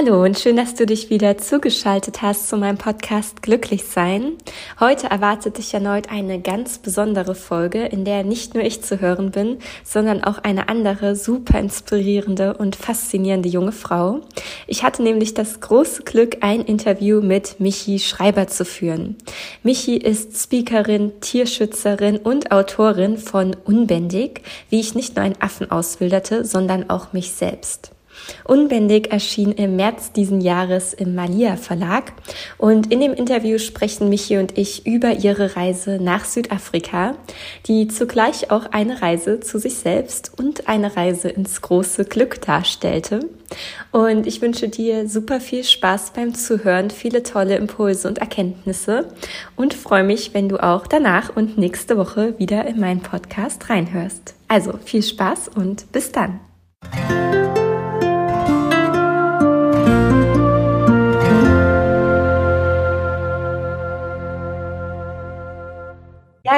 Hallo und schön, dass du dich wieder zugeschaltet hast zu meinem Podcast Glücklich sein. Heute erwartet dich erneut eine ganz besondere Folge, in der nicht nur ich zu hören bin, sondern auch eine andere super inspirierende und faszinierende junge Frau. Ich hatte nämlich das große Glück, ein Interview mit Michi Schreiber zu führen. Michi ist Speakerin, Tierschützerin und Autorin von Unbändig, wie ich nicht nur einen Affen auswilderte, sondern auch mich selbst. Unbändig erschien im März diesen Jahres im Malia Verlag und in dem Interview sprechen Michi und ich über ihre Reise nach Südafrika, die zugleich auch eine Reise zu sich selbst und eine Reise ins große Glück darstellte. Und ich wünsche dir super viel Spaß beim Zuhören, viele tolle Impulse und Erkenntnisse und freue mich, wenn du auch danach und nächste Woche wieder in meinen Podcast reinhörst. Also viel Spaß und bis dann.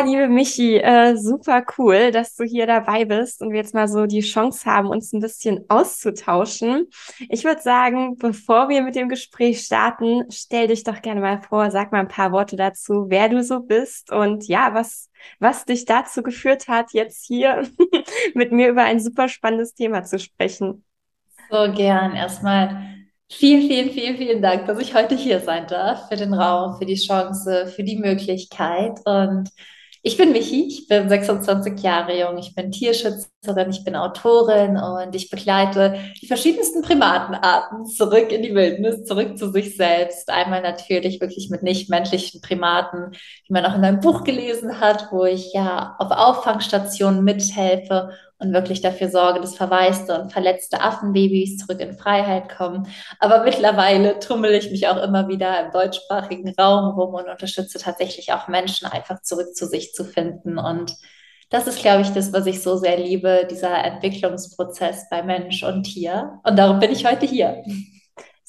Ja, liebe Michi, äh, super cool, dass du hier dabei bist und wir jetzt mal so die Chance haben, uns ein bisschen auszutauschen. Ich würde sagen, bevor wir mit dem Gespräch starten, stell dich doch gerne mal vor, sag mal ein paar Worte dazu, wer du so bist und ja, was, was dich dazu geführt hat, jetzt hier mit mir über ein super spannendes Thema zu sprechen. So gern. Erstmal Vielen, vielen, vielen, vielen Dank, dass ich heute hier sein darf, für den Raum, für die Chance, für die Möglichkeit. Und ich bin Michi, ich bin 26 Jahre jung, ich bin Tierschützerin, ich bin Autorin und ich begleite die verschiedensten Primatenarten zurück in die Wildnis, zurück zu sich selbst. Einmal natürlich wirklich mit nicht-menschlichen Primaten, die man auch in meinem Buch gelesen hat, wo ich ja auf Auffangstationen mithelfe und wirklich dafür sorge, dass verwaiste und verletzte Affenbabys zurück in Freiheit kommen. Aber mittlerweile tummel ich mich auch immer wieder im deutschsprachigen Raum rum und unterstütze tatsächlich auch Menschen, einfach zurück zu sich zu finden. Und das ist, glaube ich, das, was ich so sehr liebe, dieser Entwicklungsprozess bei Mensch und Tier. Und darum bin ich heute hier.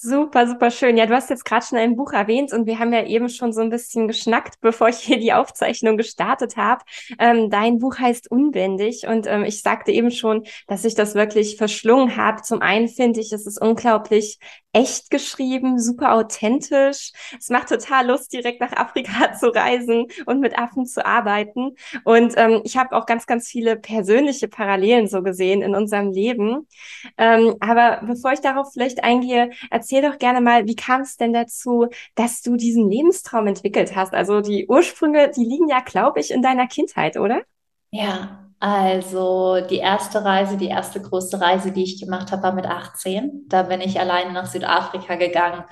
Super, super schön. Ja, du hast jetzt gerade schon ein Buch erwähnt und wir haben ja eben schon so ein bisschen geschnackt, bevor ich hier die Aufzeichnung gestartet habe. Ähm, dein Buch heißt Unbändig und ähm, ich sagte eben schon, dass ich das wirklich verschlungen habe. Zum einen finde ich, es ist unglaublich echt geschrieben, super authentisch. Es macht total Lust, direkt nach Afrika zu reisen und mit Affen zu arbeiten. Und ähm, ich habe auch ganz, ganz viele persönliche Parallelen so gesehen in unserem Leben. Ähm, aber bevor ich darauf vielleicht eingehe, doch gerne mal, wie kam es denn dazu, dass du diesen Lebenstraum entwickelt hast? Also die Ursprünge, die liegen ja, glaube ich, in deiner Kindheit, oder? Ja, also die erste Reise, die erste große Reise, die ich gemacht habe, war mit 18. Da bin ich alleine nach Südafrika gegangen,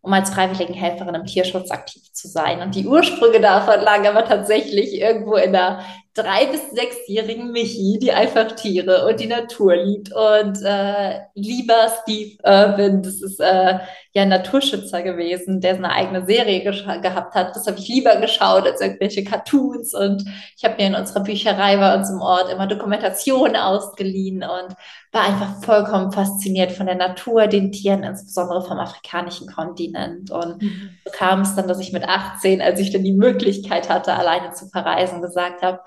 um als Freiwilligenhelferin im Tierschutz aktiv zu sein. Und die Ursprünge davon lagen aber tatsächlich irgendwo in der drei- bis sechsjährigen Michi, die einfach Tiere und die Natur liebt. Und äh, lieber Steve Irwin, das ist äh, ja ein Naturschützer gewesen, der eine eigene Serie gehabt hat. Das habe ich lieber geschaut als irgendwelche Cartoons. Und ich habe mir in unserer Bücherei bei uns im Ort immer Dokumentationen ausgeliehen und war einfach vollkommen fasziniert von der Natur, den Tieren, insbesondere vom afrikanischen Kontinent. Und mhm. so kam es dann, dass ich mit 18, als ich dann die Möglichkeit hatte, alleine zu verreisen, gesagt habe,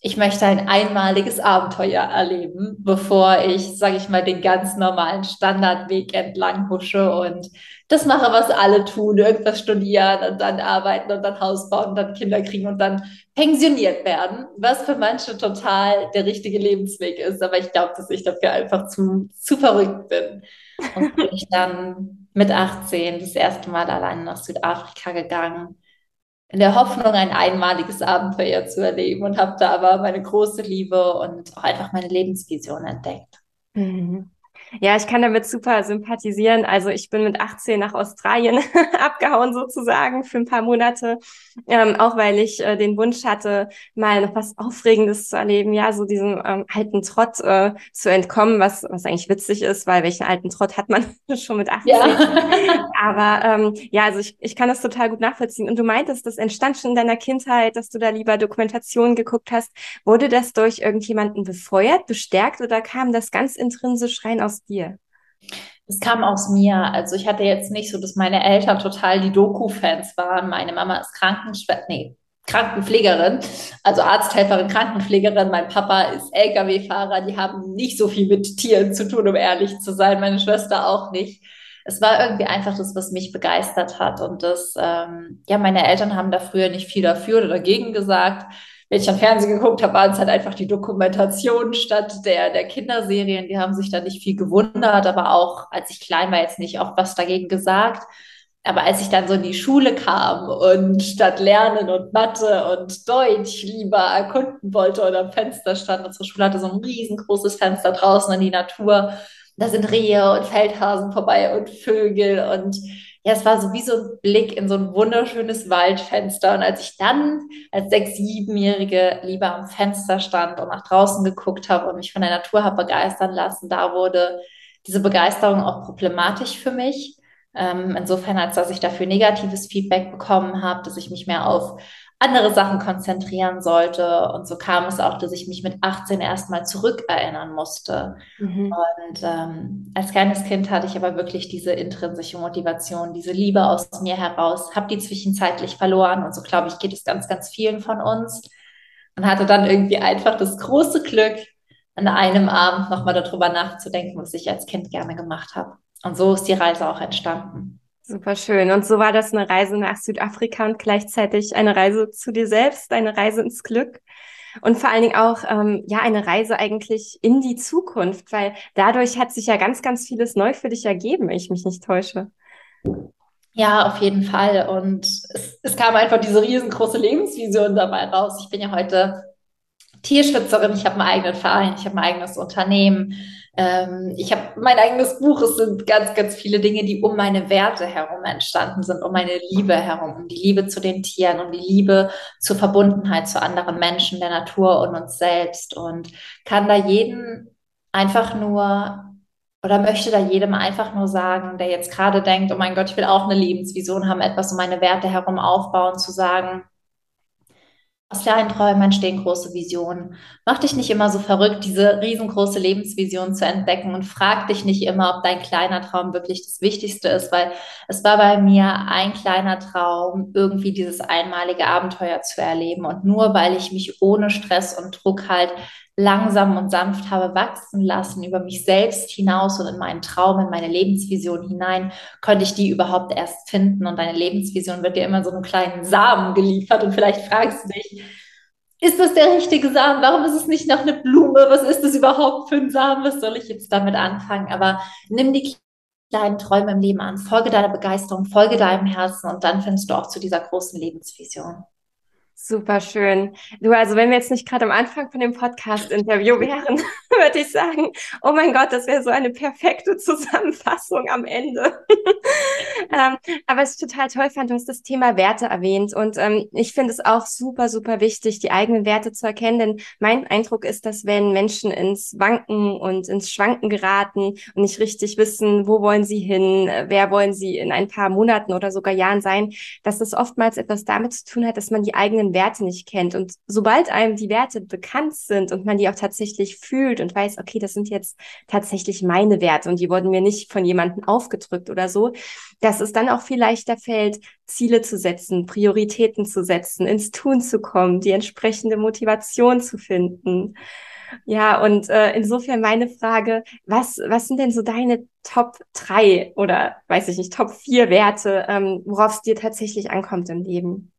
ich möchte ein einmaliges Abenteuer erleben, bevor ich, sage ich mal, den ganz normalen Standardweg entlang husche und das mache, was alle tun, irgendwas studieren und dann arbeiten und dann Haus bauen und dann Kinder kriegen und dann pensioniert werden, was für manche total der richtige Lebensweg ist. Aber ich glaube, dass ich dafür einfach zu, zu verrückt bin. Und bin ich dann mit 18 das erste Mal alleine nach Südafrika gegangen in der Hoffnung, ein einmaliges Abenteuer zu erleben und habe da aber meine große Liebe und auch einfach meine Lebensvision entdeckt. Mhm. Ja, ich kann damit super sympathisieren. Also ich bin mit 18 nach Australien abgehauen sozusagen für ein paar Monate, ähm, auch weil ich äh, den Wunsch hatte, mal noch was Aufregendes zu erleben, ja, so diesem ähm, alten Trott äh, zu entkommen, was, was eigentlich witzig ist, weil welchen alten Trott hat man schon mit 18? Ja. Aber ähm, ja, also ich, ich kann das total gut nachvollziehen. Und du meintest, das entstand schon in deiner Kindheit, dass du da lieber Dokumentationen geguckt hast. Wurde das durch irgendjemanden befeuert, bestärkt oder kam das ganz intrinsisch rein aus dir? Das kam aus mir. Also ich hatte jetzt nicht so, dass meine Eltern total die Doku-Fans waren. Meine Mama ist Krankenschwester, nee, Krankenpflegerin, also Arzthelferin, Krankenpflegerin. Mein Papa ist Lkw-Fahrer. Die haben nicht so viel mit Tieren zu tun, um ehrlich zu sein. Meine Schwester auch nicht. Es war irgendwie einfach das, was mich begeistert hat. Und das, ähm, ja, meine Eltern haben da früher nicht viel dafür oder dagegen gesagt wenn ich am Fernsehen geguckt habe, waren es halt einfach die Dokumentationen statt der, der Kinderserien. Die haben sich da nicht viel gewundert, aber auch als ich klein war, jetzt nicht auch was dagegen gesagt. Aber als ich dann so in die Schule kam und statt Lernen und Mathe und Deutsch lieber erkunden wollte oder am Fenster stand, unsere Schule hatte so ein riesengroßes Fenster draußen in die Natur. Da sind Rehe und Feldhasen vorbei und Vögel und ja, es war so wie so ein Blick in so ein wunderschönes Waldfenster. Und als ich dann als sechs-, siebenjährige lieber am Fenster stand und nach draußen geguckt habe und mich von der Natur habe begeistern lassen, da wurde diese Begeisterung auch problematisch für mich. Ähm, insofern, als dass ich dafür negatives Feedback bekommen habe, dass ich mich mehr auf andere Sachen konzentrieren sollte. Und so kam es auch, dass ich mich mit 18 erstmal zurückerinnern musste. Mhm. Und ähm, als kleines Kind hatte ich aber wirklich diese intrinsische Motivation, diese Liebe aus mir heraus, habe die zwischenzeitlich verloren. Und so glaube ich, geht es ganz, ganz vielen von uns. Und hatte dann irgendwie einfach das große Glück, an einem Abend nochmal darüber nachzudenken, was ich als Kind gerne gemacht habe. Und so ist die Reise auch entstanden. Super schön. Und so war das eine Reise nach Südafrika und gleichzeitig eine Reise zu dir selbst, eine Reise ins Glück. Und vor allen Dingen auch, ähm, ja, eine Reise eigentlich in die Zukunft, weil dadurch hat sich ja ganz, ganz vieles neu für dich ergeben, wenn ich mich nicht täusche. Ja, auf jeden Fall. Und es, es kam einfach diese riesengroße Lebensvision dabei raus. Ich bin ja heute Tierschützerin, ich habe einen eigenen Verein, ich habe ein eigenes Unternehmen. Ähm, ich habe mein eigenes Buch. Es sind ganz, ganz viele Dinge, die um meine Werte herum entstanden sind, um meine Liebe herum, um die Liebe zu den Tieren, um die Liebe zur Verbundenheit zu anderen Menschen, der Natur und uns selbst. Und kann da jeden einfach nur oder möchte da jedem einfach nur sagen, der jetzt gerade denkt, oh mein Gott, ich will auch eine Lebensvision haben, etwas um meine Werte herum aufbauen, zu sagen, aus kleinen Träumen entstehen große Visionen. Mach dich nicht immer so verrückt, diese riesengroße Lebensvision zu entdecken und frag dich nicht immer, ob dein kleiner Traum wirklich das Wichtigste ist, weil es war bei mir ein kleiner Traum, irgendwie dieses einmalige Abenteuer zu erleben. Und nur weil ich mich ohne Stress und Druck halt langsam und sanft habe wachsen lassen über mich selbst hinaus und in meinen Traum, in meine Lebensvision hinein, konnte ich die überhaupt erst finden. Und deine Lebensvision wird dir immer so einen kleinen Samen geliefert. Und vielleicht fragst du dich, ist das der richtige Samen? Warum ist es nicht noch eine Blume? Was ist das überhaupt für ein Samen? Was soll ich jetzt damit anfangen? Aber nimm die kleinen Träume im Leben an, folge deiner Begeisterung, folge deinem Herzen und dann findest du auch zu dieser großen Lebensvision. Super schön. Du, also wenn wir jetzt nicht gerade am Anfang von dem Podcast-Interview wären, würde ich sagen, oh mein Gott, das wäre so eine perfekte Zusammenfassung am Ende. ähm, aber es ist total toll fand, du hast das Thema Werte erwähnt und ähm, ich finde es auch super, super wichtig, die eigenen Werte zu erkennen, denn mein Eindruck ist, dass wenn Menschen ins Wanken und ins Schwanken geraten und nicht richtig wissen, wo wollen sie hin, wer wollen sie in ein paar Monaten oder sogar Jahren sein, dass das oftmals etwas damit zu tun hat, dass man die eigenen eigenen Werte nicht kennt. Und sobald einem die Werte bekannt sind und man die auch tatsächlich fühlt und weiß, okay, das sind jetzt tatsächlich meine Werte und die wurden mir nicht von jemandem aufgedrückt oder so, dass es dann auch viel leichter fällt, Ziele zu setzen, Prioritäten zu setzen, ins Tun zu kommen, die entsprechende Motivation zu finden. Ja, und äh, insofern meine Frage, was, was sind denn so deine Top drei oder weiß ich nicht, Top vier Werte, ähm, worauf es dir tatsächlich ankommt im Leben?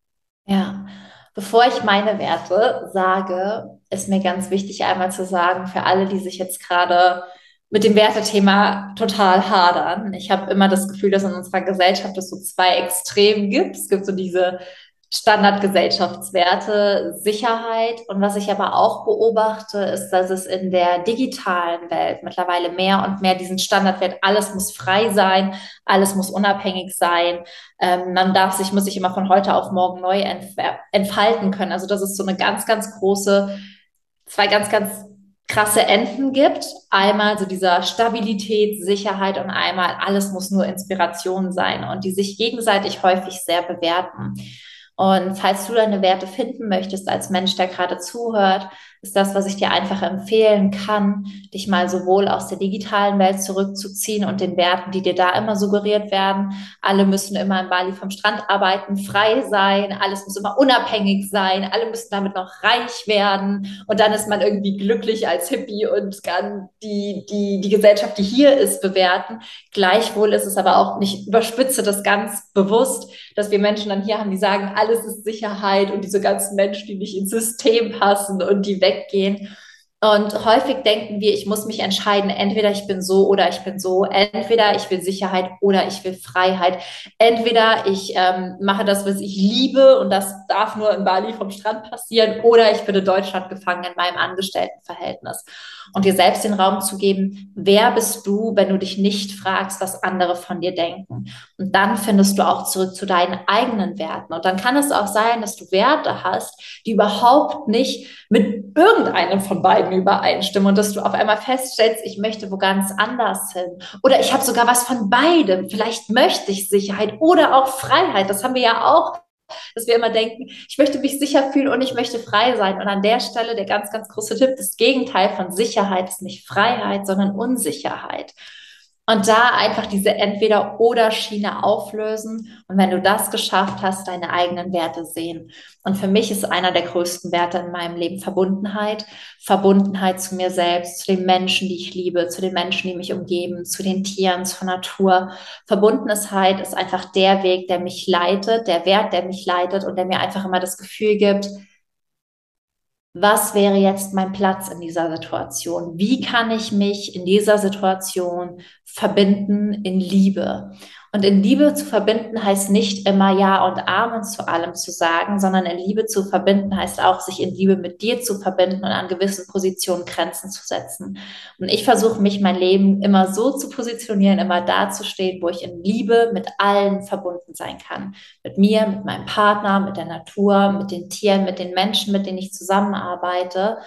Ja, Bevor ich meine Werte sage, ist mir ganz wichtig einmal zu sagen, für alle, die sich jetzt gerade mit dem Wertethema total hadern. Ich habe immer das Gefühl, dass in unserer Gesellschaft es so zwei Extremen gibt. Es gibt so diese Standardgesellschaftswerte, Sicherheit. Und was ich aber auch beobachte, ist, dass es in der digitalen Welt mittlerweile mehr und mehr diesen Standardwert, alles muss frei sein, alles muss unabhängig sein. Ähm, man darf sich, muss sich immer von heute auf morgen neu entfalten können. Also das ist so eine ganz, ganz große, zwei ganz, ganz krasse Enden gibt. Einmal so dieser Stabilität, Sicherheit und einmal alles muss nur Inspiration sein und die sich gegenseitig häufig sehr bewerten. Und falls du deine Werte finden möchtest als Mensch, der gerade zuhört, ist das, was ich dir einfach empfehlen kann, dich mal sowohl aus der digitalen Welt zurückzuziehen und den Werten, die dir da immer suggeriert werden. Alle müssen immer in Bali vom Strand arbeiten, frei sein, alles muss immer unabhängig sein, alle müssen damit noch reich werden und dann ist man irgendwie glücklich als Hippie und kann die, die, die Gesellschaft, die hier ist, bewerten. Gleichwohl ist es aber auch nicht, überspitze das ganz bewusst, dass wir Menschen dann hier haben, die sagen, alles ist Sicherheit und diese ganzen Menschen, die nicht ins System passen und die weg weggehen. Und häufig denken wir, ich muss mich entscheiden, entweder ich bin so oder ich bin so, entweder ich will Sicherheit oder ich will Freiheit, entweder ich ähm, mache das, was ich liebe und das darf nur in Bali vom Strand passieren, oder ich bin in Deutschland gefangen in meinem Angestelltenverhältnis. Und dir selbst den Raum zu geben, wer bist du, wenn du dich nicht fragst, was andere von dir denken. Und dann findest du auch zurück zu deinen eigenen Werten. Und dann kann es auch sein, dass du Werte hast, die überhaupt nicht mit irgendeinem von beiden Vorstellungen übereinstimmen und dass du auf einmal feststellst, ich möchte wo ganz anders hin. Oder ich habe sogar was von beidem. Vielleicht möchte ich Sicherheit oder auch Freiheit. Das haben wir ja auch dass wir immer denken, ich möchte mich sicher fühlen und ich möchte frei sein. Und an der Stelle der ganz, ganz große Tipp, das Gegenteil von Sicherheit ist nicht Freiheit, sondern Unsicherheit. Und da einfach diese Entweder-Oder-Schiene auflösen. Und wenn du das geschafft hast, deine eigenen Werte sehen. Und für mich ist einer der größten Werte in meinem Leben Verbundenheit. Verbundenheit zu mir selbst, zu den Menschen, die ich liebe, zu den Menschen, die mich umgeben, zu den Tieren, zur Natur. Verbundenheit ist einfach der Weg, der mich leitet, der Wert, der mich leitet und der mir einfach immer das Gefühl gibt, was wäre jetzt mein Platz in dieser Situation? Wie kann ich mich in dieser Situation verbinden in Liebe? Und in Liebe zu verbinden heißt nicht immer Ja und Amen zu allem zu sagen, sondern in Liebe zu verbinden heißt auch, sich in Liebe mit dir zu verbinden und an gewissen Positionen Grenzen zu setzen. Und ich versuche mich mein Leben immer so zu positionieren, immer da zu stehen, wo ich in Liebe mit allen verbunden sein kann. Mit mir, mit meinem Partner, mit der Natur, mit den Tieren, mit den Menschen, mit denen ich zusammenarbeite.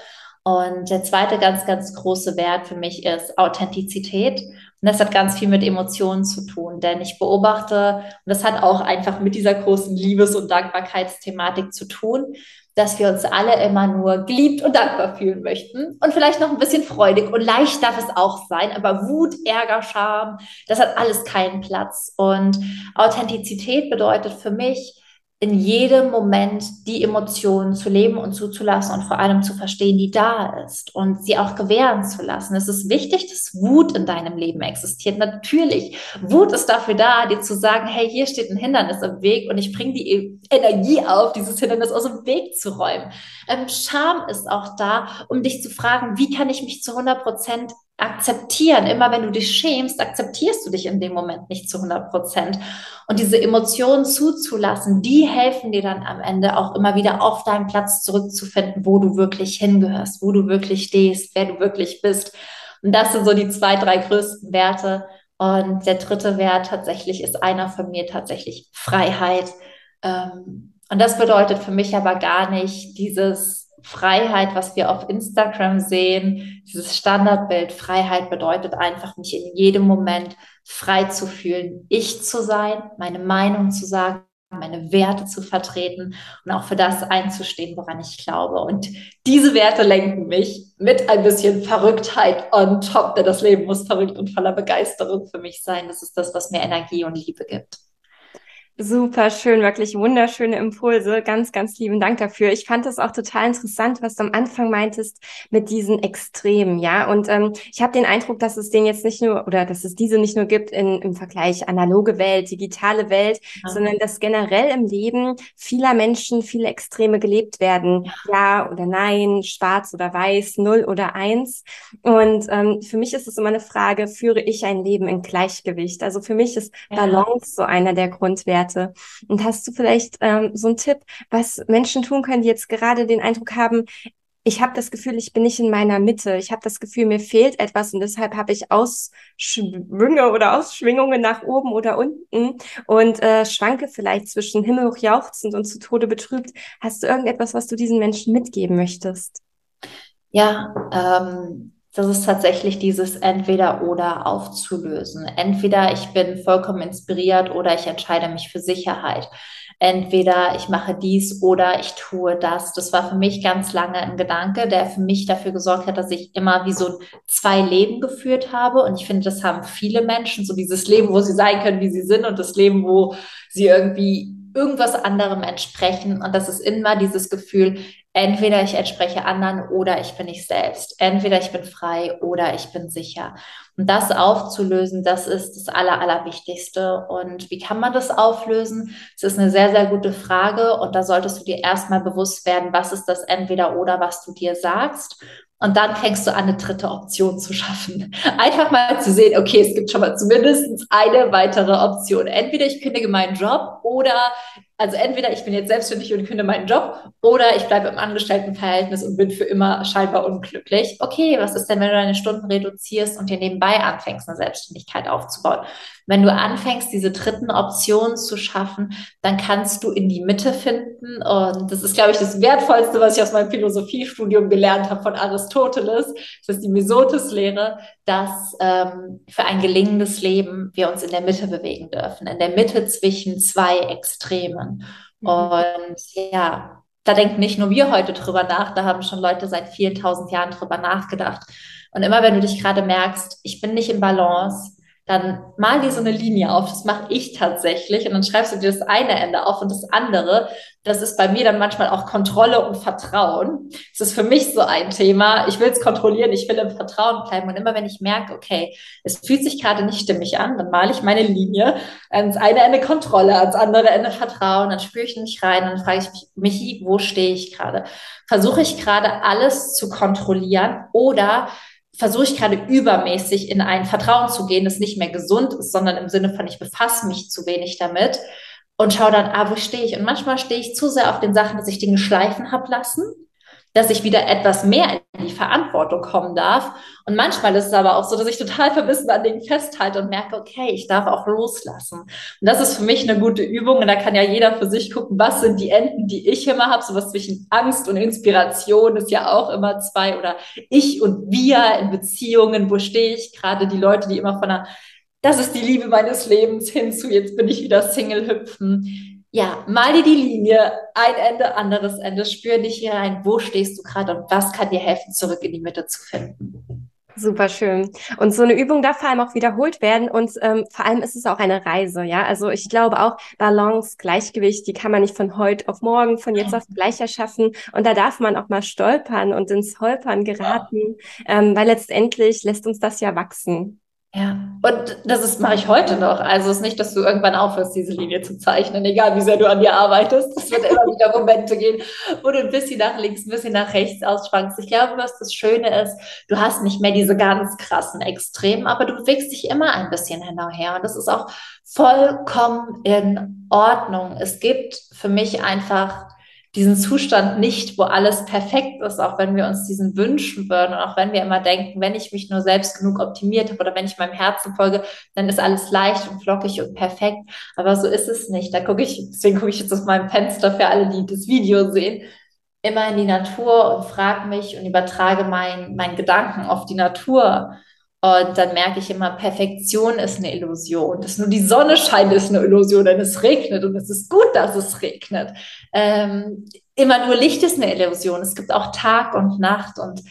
Und der zweite ganz, ganz große Wert für mich ist Authentizität. Und das hat ganz viel mit Emotionen zu tun, denn ich beobachte, und das hat auch einfach mit dieser großen Liebes- und Dankbarkeitsthematik zu tun, dass wir uns alle immer nur geliebt und dankbar fühlen möchten und vielleicht noch ein bisschen freudig und leicht darf es auch sein, aber Wut, Ärger, Scham, das hat alles keinen Platz. Und Authentizität bedeutet für mich, in jedem Moment die Emotionen zu leben und zuzulassen und vor allem zu verstehen, die da ist und sie auch gewähren zu lassen. Es ist wichtig, dass Wut in deinem Leben existiert. Natürlich, Wut ist dafür da, dir zu sagen, hey, hier steht ein Hindernis im Weg und ich bringe die Energie auf, dieses Hindernis aus dem Weg zu räumen. Ähm, Scham ist auch da, um dich zu fragen, wie kann ich mich zu 100 Prozent akzeptieren. Immer wenn du dich schämst, akzeptierst du dich in dem Moment nicht zu 100 Prozent. Und diese Emotionen zuzulassen, die helfen dir dann am Ende auch immer wieder auf deinen Platz zurückzufinden, wo du wirklich hingehörst, wo du wirklich stehst, wer du wirklich bist. Und das sind so die zwei, drei größten Werte. Und der dritte Wert tatsächlich ist einer von mir tatsächlich Freiheit. Ähm, und das bedeutet für mich aber gar nicht dieses Freiheit, was wir auf Instagram sehen, dieses Standardbild, Freiheit bedeutet einfach, mich in jedem Moment frei zu fühlen, ich zu sein, meine Meinung zu sagen, meine Werte zu vertreten und auch für das einzustehen, woran ich glaube. Und diese Werte lenken mich mit ein bisschen Verrücktheit on top, denn das Leben muss verrückt und voller Begeisterung für mich sein. Das ist das, was mir Energie und Liebe gibt. Super schön, wirklich wunderschöne Impulse. Ganz, ganz lieben Dank dafür. Ich fand das auch total interessant, was du am Anfang meintest mit diesen Extremen, ja. Und ähm, ich habe den Eindruck, dass es den jetzt nicht nur oder dass es diese nicht nur gibt in, im Vergleich analoge Welt, digitale Welt, ja. sondern dass generell im Leben vieler Menschen viele Extreme gelebt werden. Ja. ja oder nein, schwarz oder weiß, null oder eins. Und ähm, für mich ist es immer eine Frage, führe ich ein Leben in Gleichgewicht? Also für mich ist Balance so einer der Grundwerte Werte. Und hast du vielleicht ähm, so einen Tipp, was Menschen tun können, die jetzt gerade den Eindruck haben, ich habe das Gefühl, ich bin nicht in meiner Mitte. Ich habe das Gefühl, mir fehlt etwas und deshalb habe ich Ausschwünge oder Ausschwingungen nach oben oder unten und äh, schwanke vielleicht zwischen himmelhoch jauchzend und zu Tode betrübt. Hast du irgendetwas, was du diesen Menschen mitgeben möchtest? Ja, ähm, das ist tatsächlich dieses Entweder-Oder aufzulösen. Entweder ich bin vollkommen inspiriert oder ich entscheide mich für Sicherheit entweder ich mache dies oder ich tue das. Das war für mich ganz lange ein Gedanke, der für mich dafür gesorgt hat, dass ich immer wie so zwei Leben geführt habe. Und ich finde, das haben viele Menschen, so dieses Leben, wo sie sein können, wie sie sind und das Leben, wo sie irgendwie irgendwas anderem entsprechen. Und das ist immer dieses Gefühl, entweder ich entspreche anderen oder ich bin ich selbst. Entweder ich bin frei oder ich bin sicher. Und das aufzulösen, das ist das Aller, Allerwichtigste. Und wie kann man das auflösen? Das ist eine sehr, sehr gute Frage. Und da solltest du dir erstmal bewusst werden, was ist das entweder oder, was du dir sagst. Und dann fängst du an, eine dritte Option zu schaffen. Einfach mal zu sehen, okay, es gibt schon mal zumindest eine weitere Option. Entweder ich kündige meinen Job oder also entweder ich bin jetzt selbstständig und kündige meinen Job oder ich bleibe im Angestelltenverhältnis und bin für immer scheinbar unglücklich. Okay, was ist denn, wenn du deine Stunden reduzierst und dir nebenbei anfängst, eine Selbstständigkeit aufzubauen? Wenn du anfängst, diese dritten Optionen zu schaffen, dann kannst du in die Mitte finden. Und das ist, glaube ich, das Wertvollste, was ich aus meinem Philosophiestudium gelernt habe von Aristoteles. Das ist die Mesotes-Lehre, dass ähm, für ein gelingendes Leben wir uns in der Mitte bewegen dürfen, in der Mitte zwischen zwei Extremen. Mhm. Und ja, da denken nicht nur wir heute drüber nach, da haben schon Leute seit vielen tausend Jahren drüber nachgedacht. Und immer wenn du dich gerade merkst, ich bin nicht im Balance, dann mal dir so eine Linie auf. Das mache ich tatsächlich. Und dann schreibst du dir das eine Ende auf und das andere. Das ist bei mir dann manchmal auch Kontrolle und Vertrauen. Das ist für mich so ein Thema. Ich will es kontrollieren, ich will im Vertrauen bleiben. Und immer wenn ich merke, okay, es fühlt sich gerade nicht stimmig an, dann male ich meine Linie. Ans eine Ende Kontrolle, ans andere Ende Vertrauen. Dann spüre ich nicht rein. Dann frage ich mich, Michi, wo stehe ich gerade? Versuche ich gerade alles zu kontrollieren oder versuche ich gerade übermäßig in ein Vertrauen zu gehen, das nicht mehr gesund ist, sondern im Sinne von, ich befasse mich zu wenig damit und schaue dann, ah, wo stehe ich? Und manchmal stehe ich zu sehr auf den Sachen, dass ich Dinge schleifen habe lassen dass ich wieder etwas mehr in die Verantwortung kommen darf. Und manchmal ist es aber auch so, dass ich total verbissen an Dingen festhalte und merke, okay, ich darf auch loslassen. Und das ist für mich eine gute Übung. Und da kann ja jeder für sich gucken, was sind die Enden, die ich immer habe. Sowas zwischen Angst und Inspiration ist ja auch immer zwei oder ich und wir in Beziehungen. Wo stehe ich gerade? Die Leute, die immer von einer das ist die Liebe meines Lebens hinzu, jetzt bin ich wieder Single hüpfen ja, mal dir die Linie, ein Ende, anderes Ende, spür dich hier rein, wo stehst du gerade und was kann dir helfen, zurück in die Mitte zu finden. Super schön. Und so eine Übung darf vor allem auch wiederholt werden und ähm, vor allem ist es auch eine Reise, ja. Also ich glaube auch Balance, Gleichgewicht, die kann man nicht von heute auf morgen, von jetzt auf gleich erschaffen. Und da darf man auch mal stolpern und ins Holpern geraten, ähm, weil letztendlich lässt uns das ja wachsen. Ja, und das ist mache ich heute noch. Also es ist nicht, dass du irgendwann aufhörst, diese Linie zu zeichnen, egal wie sehr du an dir arbeitest. Es wird immer wieder Momente gehen, wo du ein bisschen nach links, ein bisschen nach rechts ausschwankst. Ich glaube, was das Schöne ist, du hast nicht mehr diese ganz krassen Extremen, aber du bewegst dich immer ein bisschen hin und her. Und das ist auch vollkommen in Ordnung. Es gibt für mich einfach diesen Zustand nicht, wo alles perfekt ist, auch wenn wir uns diesen wünschen würden und auch wenn wir immer denken, wenn ich mich nur selbst genug optimiert habe oder wenn ich meinem Herzen folge, dann ist alles leicht und flockig und perfekt. Aber so ist es nicht. Da gucke ich, deswegen gucke ich jetzt aus meinem Fenster für alle, die das Video sehen, immer in die Natur und frage mich und übertrage meinen mein Gedanken auf die Natur. Und dann merke ich immer, Perfektion ist eine Illusion. Dass nur die Sonne scheint, ist eine Illusion, denn es regnet und es ist gut, dass es regnet. Ähm, immer nur Licht ist eine Illusion. Es gibt auch Tag und Nacht und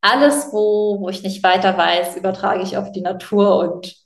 alles, wo, wo ich nicht weiter weiß, übertrage ich auf die Natur und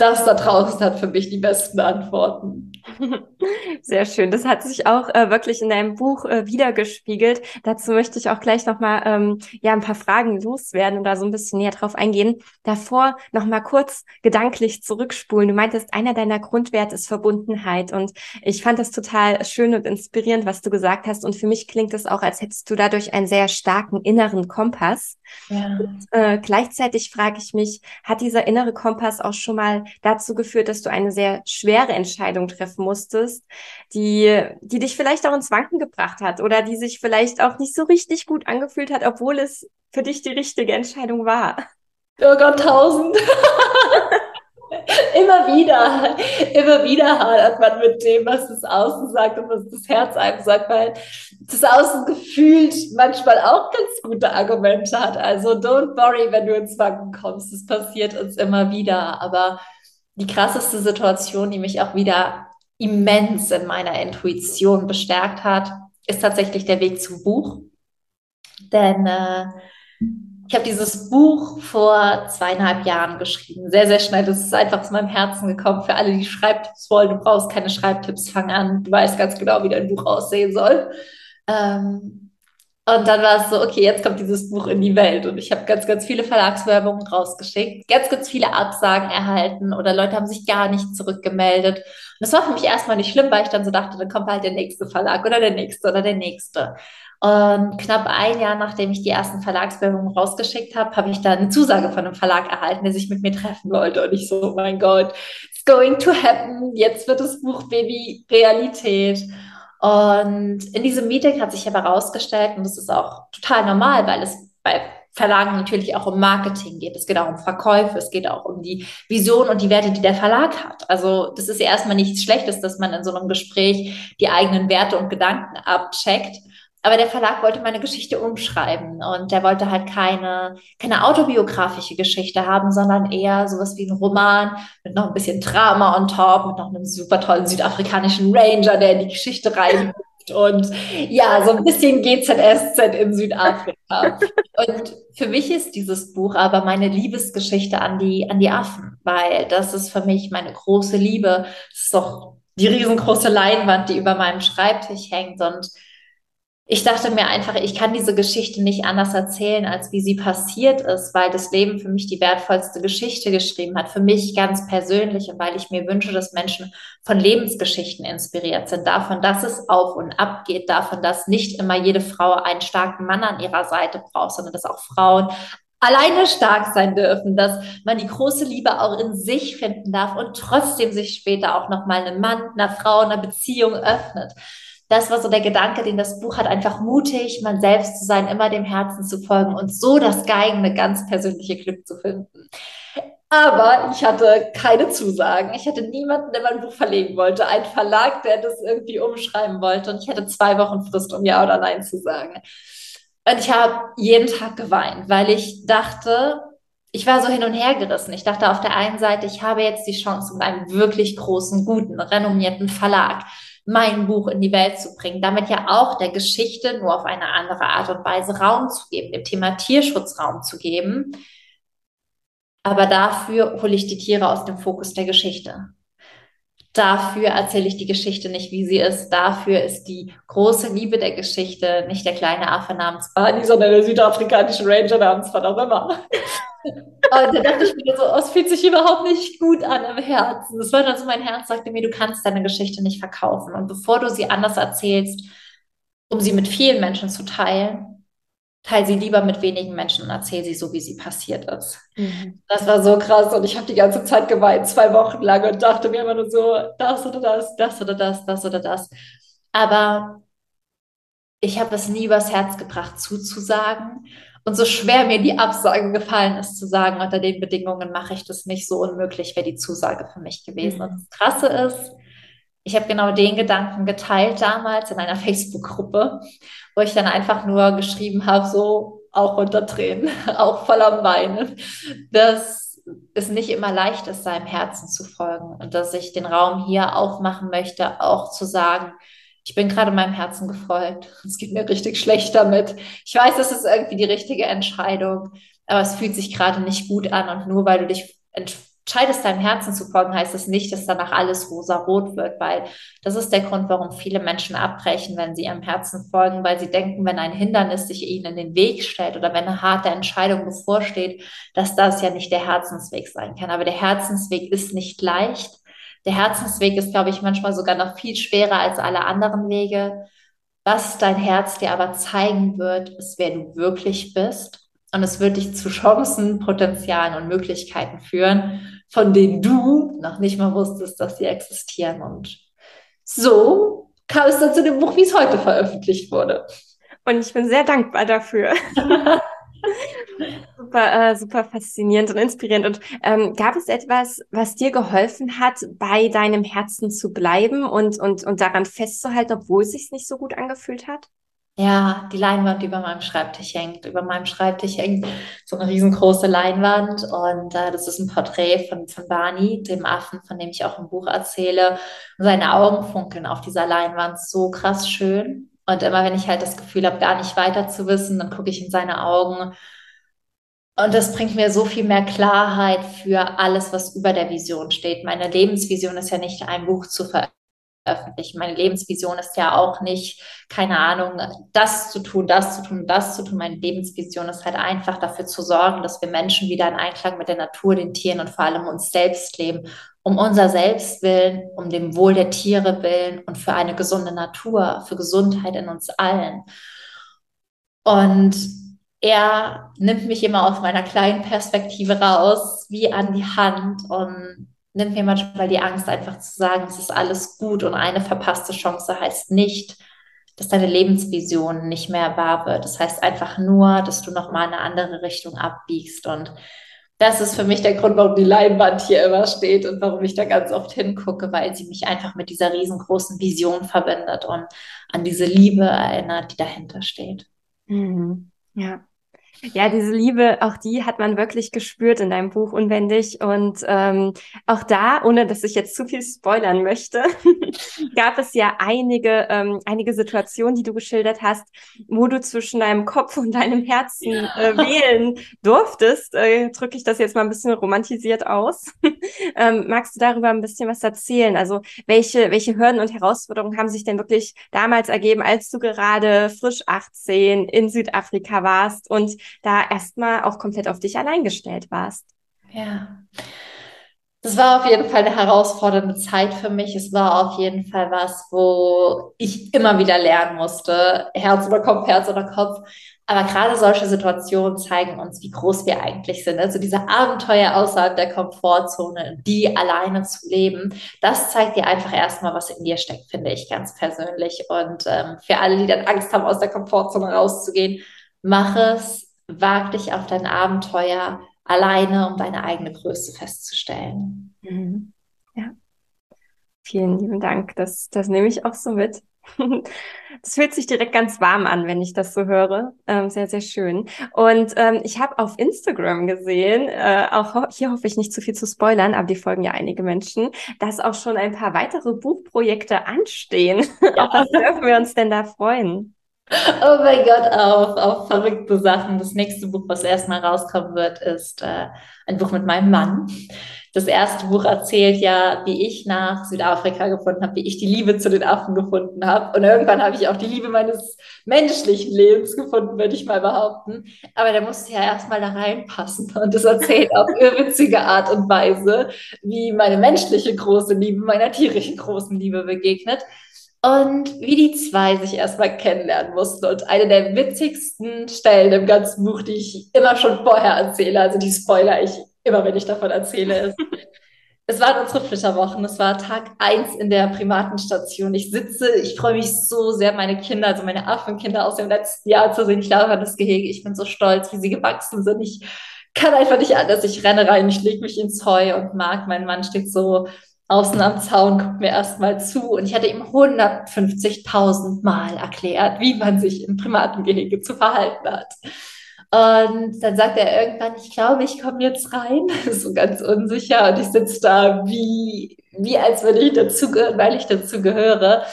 das da draußen hat für mich die besten Antworten. Sehr schön. Das hat sich auch äh, wirklich in deinem Buch äh, wiedergespiegelt. Dazu möchte ich auch gleich nochmal ähm, ja, ein paar Fragen loswerden und da so ein bisschen näher drauf eingehen. Davor nochmal kurz gedanklich zurückspulen. Du meintest, einer deiner Grundwerte ist Verbundenheit. Und ich fand das total schön und inspirierend, was du gesagt hast. Und für mich klingt es auch, als hättest du dadurch einen sehr starken inneren Kompass. Ja. Und, äh, gleichzeitig frage ich mich, hat dieser innere Kompass auch schon mal dazu geführt, dass du eine sehr schwere Entscheidung treffen musstest, die, die dich vielleicht auch ins Wanken gebracht hat oder die sich vielleicht auch nicht so richtig gut angefühlt hat, obwohl es für dich die richtige Entscheidung war? Oh Gott, tausend. immer wieder, immer wieder hadert man mit dem, was das Außen sagt und was das Herz einem sagt, weil das Außen gefühlt manchmal auch ganz gute Argumente hat. Also don't worry, wenn du ins Wanken kommst. Das passiert uns immer wieder. Aber die krasseste Situation, die mich auch wieder immens in meiner Intuition bestärkt hat, ist tatsächlich der Weg zum Buch. Denn äh, ich habe dieses Buch vor zweieinhalb Jahren geschrieben. Sehr, sehr schnell. Das ist einfach aus meinem Herzen gekommen. Für alle, die Schreibtipps wollen, du brauchst keine Schreibtipps, fang an. Du weißt ganz genau, wie dein Buch aussehen soll. Ähm, und dann war es so, okay, jetzt kommt dieses Buch in die Welt. Und ich habe ganz, ganz viele Verlagswerbungen rausgeschickt, ganz, ganz viele Absagen erhalten oder Leute haben sich gar nicht zurückgemeldet. Und das war für mich erstmal nicht schlimm, weil ich dann so dachte, dann kommt halt der nächste Verlag oder der nächste oder der nächste. Und knapp ein Jahr, nachdem ich die ersten Verlagswerbungen rausgeschickt habe, habe ich dann eine Zusage von einem Verlag erhalten, der sich mit mir treffen wollte. Und ich so, oh mein Gott, it's going to happen. Jetzt wird das Buch Baby Realität. Und in diesem Meeting hat sich aber herausgestellt, und das ist auch total normal, weil es bei Verlagen natürlich auch um Marketing geht. Es geht auch um Verkäufe, es geht auch um die Vision und die Werte, die der Verlag hat. Also das ist ja erstmal nichts Schlechtes, dass man in so einem Gespräch die eigenen Werte und Gedanken abcheckt aber der Verlag wollte meine Geschichte umschreiben und der wollte halt keine, keine autobiografische Geschichte haben, sondern eher sowas wie ein Roman mit noch ein bisschen Drama on top, mit noch einem super tollen südafrikanischen Ranger, der in die Geschichte rein und ja, so ein bisschen GZSZ in Südafrika. Und für mich ist dieses Buch aber meine Liebesgeschichte an die, an die Affen, weil das ist für mich meine große Liebe. Das ist doch die riesengroße Leinwand, die über meinem Schreibtisch hängt und ich dachte mir einfach, ich kann diese Geschichte nicht anders erzählen, als wie sie passiert ist, weil das Leben für mich die wertvollste Geschichte geschrieben hat, für mich ganz persönlich und weil ich mir wünsche, dass Menschen von Lebensgeschichten inspiriert sind, davon, dass es auf und ab geht, davon, dass nicht immer jede Frau einen starken Mann an ihrer Seite braucht, sondern dass auch Frauen alleine stark sein dürfen, dass man die große Liebe auch in sich finden darf und trotzdem sich später auch noch mal einem Mann, einer Frau, einer Beziehung öffnet das war so der Gedanke, den das Buch hat, einfach mutig, man selbst zu sein, immer dem Herzen zu folgen und so das geeigne, ganz persönliche Glück zu finden. Aber ich hatte keine Zusagen. Ich hatte niemanden, der mein Buch verlegen wollte. Ein Verlag, der das irgendwie umschreiben wollte. Und ich hatte zwei Wochen Frist, um Ja oder Nein zu sagen. Und ich habe jeden Tag geweint, weil ich dachte, ich war so hin und her gerissen. Ich dachte auf der einen Seite, ich habe jetzt die Chance mit einem wirklich großen, guten, renommierten Verlag mein Buch in die Welt zu bringen, damit ja auch der Geschichte nur auf eine andere Art und Weise Raum zu geben, dem Thema Tierschutz Raum zu geben. Aber dafür hole ich die Tiere aus dem Fokus der Geschichte. Dafür erzähle ich die Geschichte nicht, wie sie ist. Dafür ist die große Liebe der Geschichte nicht der kleine Affe namens Barney, sondern der südafrikanische Ranger namens was immer. Und da dachte ich mir so, oh, es fühlt sich überhaupt nicht gut an im Herzen. Das war dann so, mein Herz sagte mir, du kannst deine Geschichte nicht verkaufen. Und bevor du sie anders erzählst, um sie mit vielen Menschen zu teilen, teile sie lieber mit wenigen Menschen und erzähl sie so, wie sie passiert ist. Mhm. Das war so krass und ich habe die ganze Zeit geweint, zwei Wochen lang und dachte mir immer nur so, das oder das, das oder das, das oder das. Aber ich habe es nie übers Herz gebracht, zuzusagen. Und so schwer mir die Absage gefallen ist, zu sagen, unter den Bedingungen mache ich das nicht, so unmöglich wäre die Zusage für mich gewesen. Mhm. Und das Krasse ist, ich habe genau den Gedanken geteilt damals in einer Facebook-Gruppe, wo ich dann einfach nur geschrieben habe, so auch unter Tränen, auch voller Weinen, dass es nicht immer leicht ist, seinem Herzen zu folgen und dass ich den Raum hier aufmachen möchte, auch zu sagen, ich bin gerade meinem Herzen gefolgt. Es geht mir richtig schlecht damit. Ich weiß, es ist irgendwie die richtige Entscheidung, aber es fühlt sich gerade nicht gut an. Und nur weil du dich entscheidest, deinem Herzen zu folgen, heißt es das nicht, dass danach alles rosa-rot wird, weil das ist der Grund, warum viele Menschen abbrechen, wenn sie ihrem Herzen folgen, weil sie denken, wenn ein Hindernis sich ihnen in den Weg stellt oder wenn eine harte Entscheidung bevorsteht, dass das ja nicht der Herzensweg sein kann. Aber der Herzensweg ist nicht leicht der Herzensweg ist, glaube ich, manchmal sogar noch viel schwerer als alle anderen Wege. Was dein Herz dir aber zeigen wird, ist, wer du wirklich bist. Und es wird dich zu Chancen, Potenzialen und Möglichkeiten führen, von denen du noch nicht mal wusstest, dass sie existieren. Und so kam es dann zu dem Buch, wie es heute veröffentlicht wurde. Und ich bin sehr dankbar dafür. super, äh, super faszinierend und inspirierend. Und ähm, gab es etwas, was dir geholfen hat, bei deinem Herzen zu bleiben und, und, und daran festzuhalten, obwohl es sich nicht so gut angefühlt hat? Ja, die Leinwand, die über meinem Schreibtisch hängt. Über meinem Schreibtisch hängt so eine riesengroße Leinwand und äh, das ist ein Porträt von, von Barney, dem Affen, von dem ich auch im Buch erzähle. Und seine Augen funkeln auf dieser Leinwand so krass schön. Und immer wenn ich halt das Gefühl habe, gar nicht weiter zu wissen, dann gucke ich in seine Augen. Und das bringt mir so viel mehr Klarheit für alles, was über der Vision steht. Meine Lebensvision ist ja nicht ein Buch zu veröffentlichen. Meine Lebensvision ist ja auch nicht, keine Ahnung, das zu tun, das zu tun, das zu tun. Meine Lebensvision ist halt einfach dafür zu sorgen, dass wir Menschen wieder in Einklang mit der Natur, den Tieren und vor allem uns selbst leben. Um unser Selbst willen, um dem Wohl der Tiere willen und für eine gesunde Natur, für Gesundheit in uns allen. Und er nimmt mich immer aus meiner kleinen Perspektive raus, wie an die Hand und nimmt mir manchmal die Angst, einfach zu sagen, es ist alles gut und eine verpasste Chance heißt nicht, dass deine Lebensvision nicht mehr wahr wird. Das heißt einfach nur, dass du nochmal in eine andere Richtung abbiegst. Und das ist für mich der Grund, warum die Leinwand hier immer steht und warum ich da ganz oft hingucke, weil sie mich einfach mit dieser riesengroßen Vision verbindet und an diese Liebe erinnert, die dahinter steht. Mhm. Ja. Ja, diese Liebe, auch die hat man wirklich gespürt in deinem Buch unwendig. Und ähm, auch da, ohne dass ich jetzt zu viel spoilern möchte, gab es ja einige, ähm, einige Situationen, die du geschildert hast, wo du zwischen deinem Kopf und deinem Herzen äh, wählen durftest. Äh, Drücke ich das jetzt mal ein bisschen romantisiert aus. ähm, magst du darüber ein bisschen was erzählen? Also welche, welche Hürden und Herausforderungen haben sich denn wirklich damals ergeben, als du gerade frisch 18 in Südafrika warst und da erstmal auch komplett auf dich allein gestellt warst. Ja. Das war auf jeden Fall eine herausfordernde Zeit für mich. Es war auf jeden Fall was, wo ich immer wieder lernen musste. Herz oder Kopf, Herz oder Kopf. Aber gerade solche Situationen zeigen uns, wie groß wir eigentlich sind. Also diese Abenteuer außerhalb der Komfortzone, die alleine zu leben, das zeigt dir einfach erstmal, was in dir steckt, finde ich ganz persönlich. Und ähm, für alle, die dann Angst haben, aus der Komfortzone rauszugehen, mach es, wag dich auf dein Abenteuer alleine, um deine eigene Größe festzustellen. Mhm. Ja. Vielen lieben Dank. Das, das nehme ich auch so mit. Das fühlt sich direkt ganz warm an, wenn ich das so höre. Ähm, sehr, sehr schön. Und ähm, ich habe auf Instagram gesehen, äh, auch ho hier hoffe ich nicht zu viel zu spoilern, aber die folgen ja einige Menschen, dass auch schon ein paar weitere Buchprojekte anstehen. Ja. auf was dürfen wir uns denn da freuen? Oh mein Gott, auf, auf verrückte Sachen. Das nächste Buch, was erstmal rauskommen wird, ist äh, ein Buch mit meinem Mann. Das erste Buch erzählt ja, wie ich nach Südafrika gefunden habe, wie ich die Liebe zu den Affen gefunden habe. Und irgendwann habe ich auch die Liebe meines menschlichen Lebens gefunden, würde ich mal behaupten. Aber der musste ja erstmal da reinpassen. Und das erzählt auf irrwitzige Art und Weise, wie meine menschliche große Liebe meiner tierischen großen Liebe begegnet und wie die zwei sich erstmal kennenlernen mussten. Und eine der witzigsten Stellen im ganzen Buch, die ich immer schon vorher erzähle, also die spoiler ich immer, wenn ich davon erzähle, ist, es waren unsere Flitterwochen, es war Tag eins in der Primatenstation. Ich sitze, ich freue mich so sehr, meine Kinder, also meine Affenkinder aus dem letzten Jahr zu sehen. Ich laufe an das Gehege, ich bin so stolz, wie sie gewachsen sind. Ich kann einfach nicht anders. Ich renne rein, ich lege mich ins Heu und mag, mein Mann steht so außen am Zaun, guckt mir erstmal zu und ich hatte ihm 150.000 Mal erklärt, wie man sich im Primatengehege zu verhalten hat. Und dann sagt er irgendwann, ich glaube, ich komme jetzt rein. so ganz unsicher und ich sitze da wie, wie als würde ich dazugehören, weil ich dazu gehöre.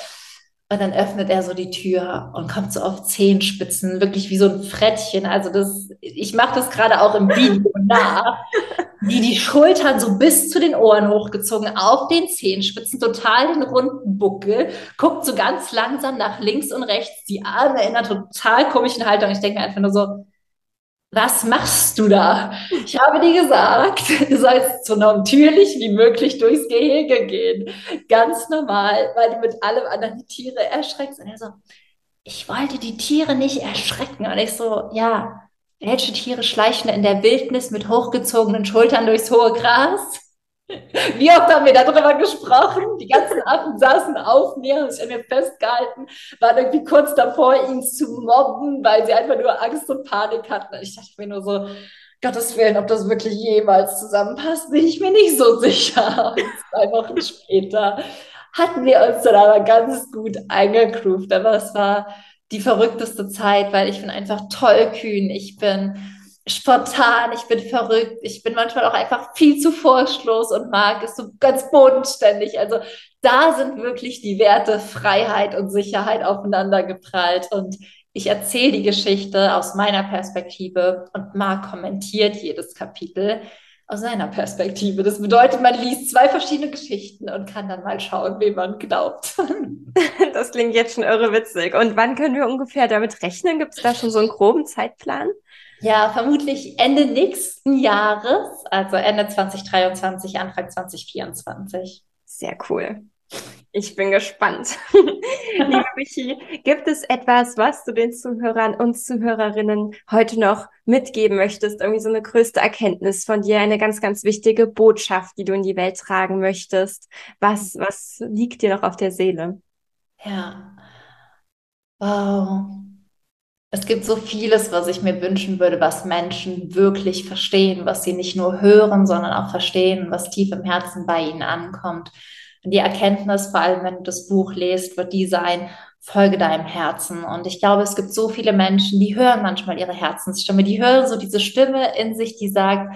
Und dann öffnet er so die Tür und kommt so auf Zehenspitzen, wirklich wie so ein Frettchen. Also das, ich mache das gerade auch im Video nach die die Schultern so bis zu den Ohren hochgezogen, auf den Zehenspitzen, total den runden Buckel, guckt so ganz langsam nach links und rechts, die Arme in einer total komischen Haltung. Ich denke mir einfach nur so, was machst du da? Ich habe dir gesagt, du sollst so natürlich wie möglich durchs Gehege gehen. Ganz normal, weil du mit allem anderen die Tiere erschreckst. Und er so, ich wollte die Tiere nicht erschrecken. Und ich so, ja, welche Tiere schleichen in der Wildnis mit hochgezogenen Schultern durchs hohe Gras? Wie oft haben wir darüber gesprochen? Die ganzen Affen saßen auf mir, haben sich an mir festgehalten, waren irgendwie kurz davor, ihn zu mobben, weil sie einfach nur Angst und Panik hatten. Und ich dachte mir nur so, Gottes Willen, ob das wirklich jemals zusammenpasst, bin ich mir nicht so sicher. Und zwei Wochen später hatten wir uns dann aber ganz gut eingegroovt. Aber es war die verrückteste Zeit, weil ich bin einfach tollkühn. Ich bin spontan, ich bin verrückt, ich bin manchmal auch einfach viel zu vorschloss und mag es so ganz bodenständig. Also da sind wirklich die Werte Freiheit und Sicherheit aufeinander geprallt und ich erzähle die Geschichte aus meiner Perspektive und Marc kommentiert jedes Kapitel aus seiner Perspektive. Das bedeutet, man liest zwei verschiedene Geschichten und kann dann mal schauen, wem man glaubt. Das klingt jetzt schon irre witzig. Und wann können wir ungefähr damit rechnen? Gibt es da schon so einen groben Zeitplan? Ja, vermutlich Ende nächsten Jahres, also Ende 2023, Anfang 2024. Sehr cool. Ich bin gespannt. Liebe Michi, gibt es etwas, was du den Zuhörern und Zuhörerinnen heute noch mitgeben möchtest? Irgendwie so eine größte Erkenntnis von dir, eine ganz, ganz wichtige Botschaft, die du in die Welt tragen möchtest. Was, was liegt dir noch auf der Seele? Ja. Wow. Es gibt so vieles, was ich mir wünschen würde, was Menschen wirklich verstehen, was sie nicht nur hören, sondern auch verstehen, was tief im Herzen bei ihnen ankommt. Die Erkenntnis, vor allem wenn du das Buch lest, wird die sein, folge deinem Herzen. Und ich glaube, es gibt so viele Menschen, die hören manchmal ihre Herzensstimme, die hören so diese Stimme in sich, die sagt,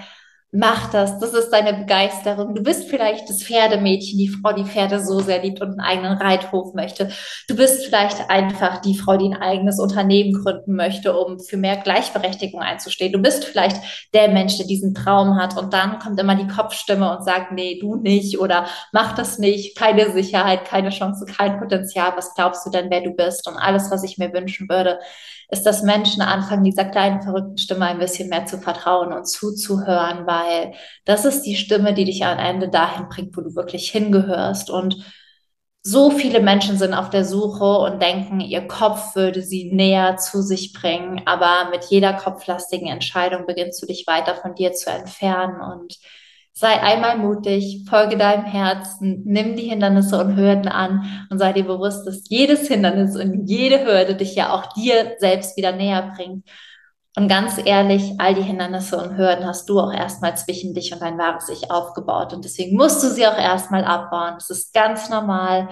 mach das, das ist deine Begeisterung. Du bist vielleicht das Pferdemädchen, die Frau, die Pferde so sehr liebt und einen eigenen Reithof möchte. Du bist vielleicht einfach die Frau, die ein eigenes Unternehmen gründen möchte, um für mehr Gleichberechtigung einzustehen. Du bist vielleicht der Mensch, der diesen Traum hat und dann kommt immer die Kopfstimme und sagt, nee, du nicht oder mach das nicht, keine Sicherheit, keine Chance, kein Potenzial. Was glaubst du denn, wer du bist? Und alles, was ich mir wünschen würde, ist, dass Menschen anfangen, dieser kleinen verrückten Stimme ein bisschen mehr zu vertrauen und zuzuhören, weil das ist die Stimme, die dich am Ende dahin bringt, wo du wirklich hingehörst. Und so viele Menschen sind auf der Suche und denken, ihr Kopf würde sie näher zu sich bringen, aber mit jeder kopflastigen Entscheidung beginnst du dich weiter von dir zu entfernen und Sei einmal mutig, folge deinem Herzen, nimm die Hindernisse und Hürden an und sei dir bewusst, dass jedes Hindernis und jede Hürde dich ja auch dir selbst wieder näher bringt. Und ganz ehrlich, all die Hindernisse und Hürden hast du auch erstmal zwischen dich und dein wahres Ich aufgebaut. Und deswegen musst du sie auch erstmal abbauen. Das ist ganz normal.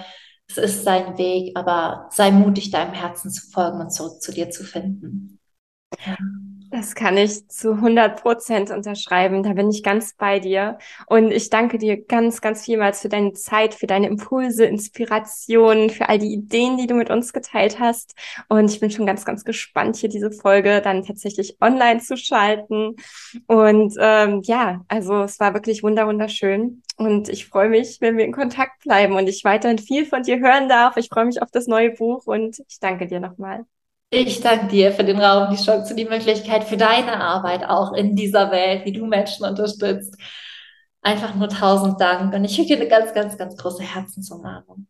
Es ist sein Weg, aber sei mutig, deinem Herzen zu folgen und zurück zu dir zu finden. Ja. Das kann ich zu 100 Prozent unterschreiben. Da bin ich ganz bei dir. Und ich danke dir ganz, ganz vielmals für deine Zeit, für deine Impulse, Inspirationen, für all die Ideen, die du mit uns geteilt hast. Und ich bin schon ganz, ganz gespannt, hier diese Folge dann tatsächlich online zu schalten. Und ähm, ja, also es war wirklich wunder, wunderschön. Und ich freue mich, wenn wir in Kontakt bleiben und ich weiterhin viel von dir hören darf. Ich freue mich auf das neue Buch und ich danke dir nochmal. Ich danke dir für den Raum, die Chance, die Möglichkeit für deine Arbeit auch in dieser Welt, wie du Menschen unterstützt. Einfach nur tausend Dank und ich schicke dir eine ganz, ganz, ganz große Herzensumarmung.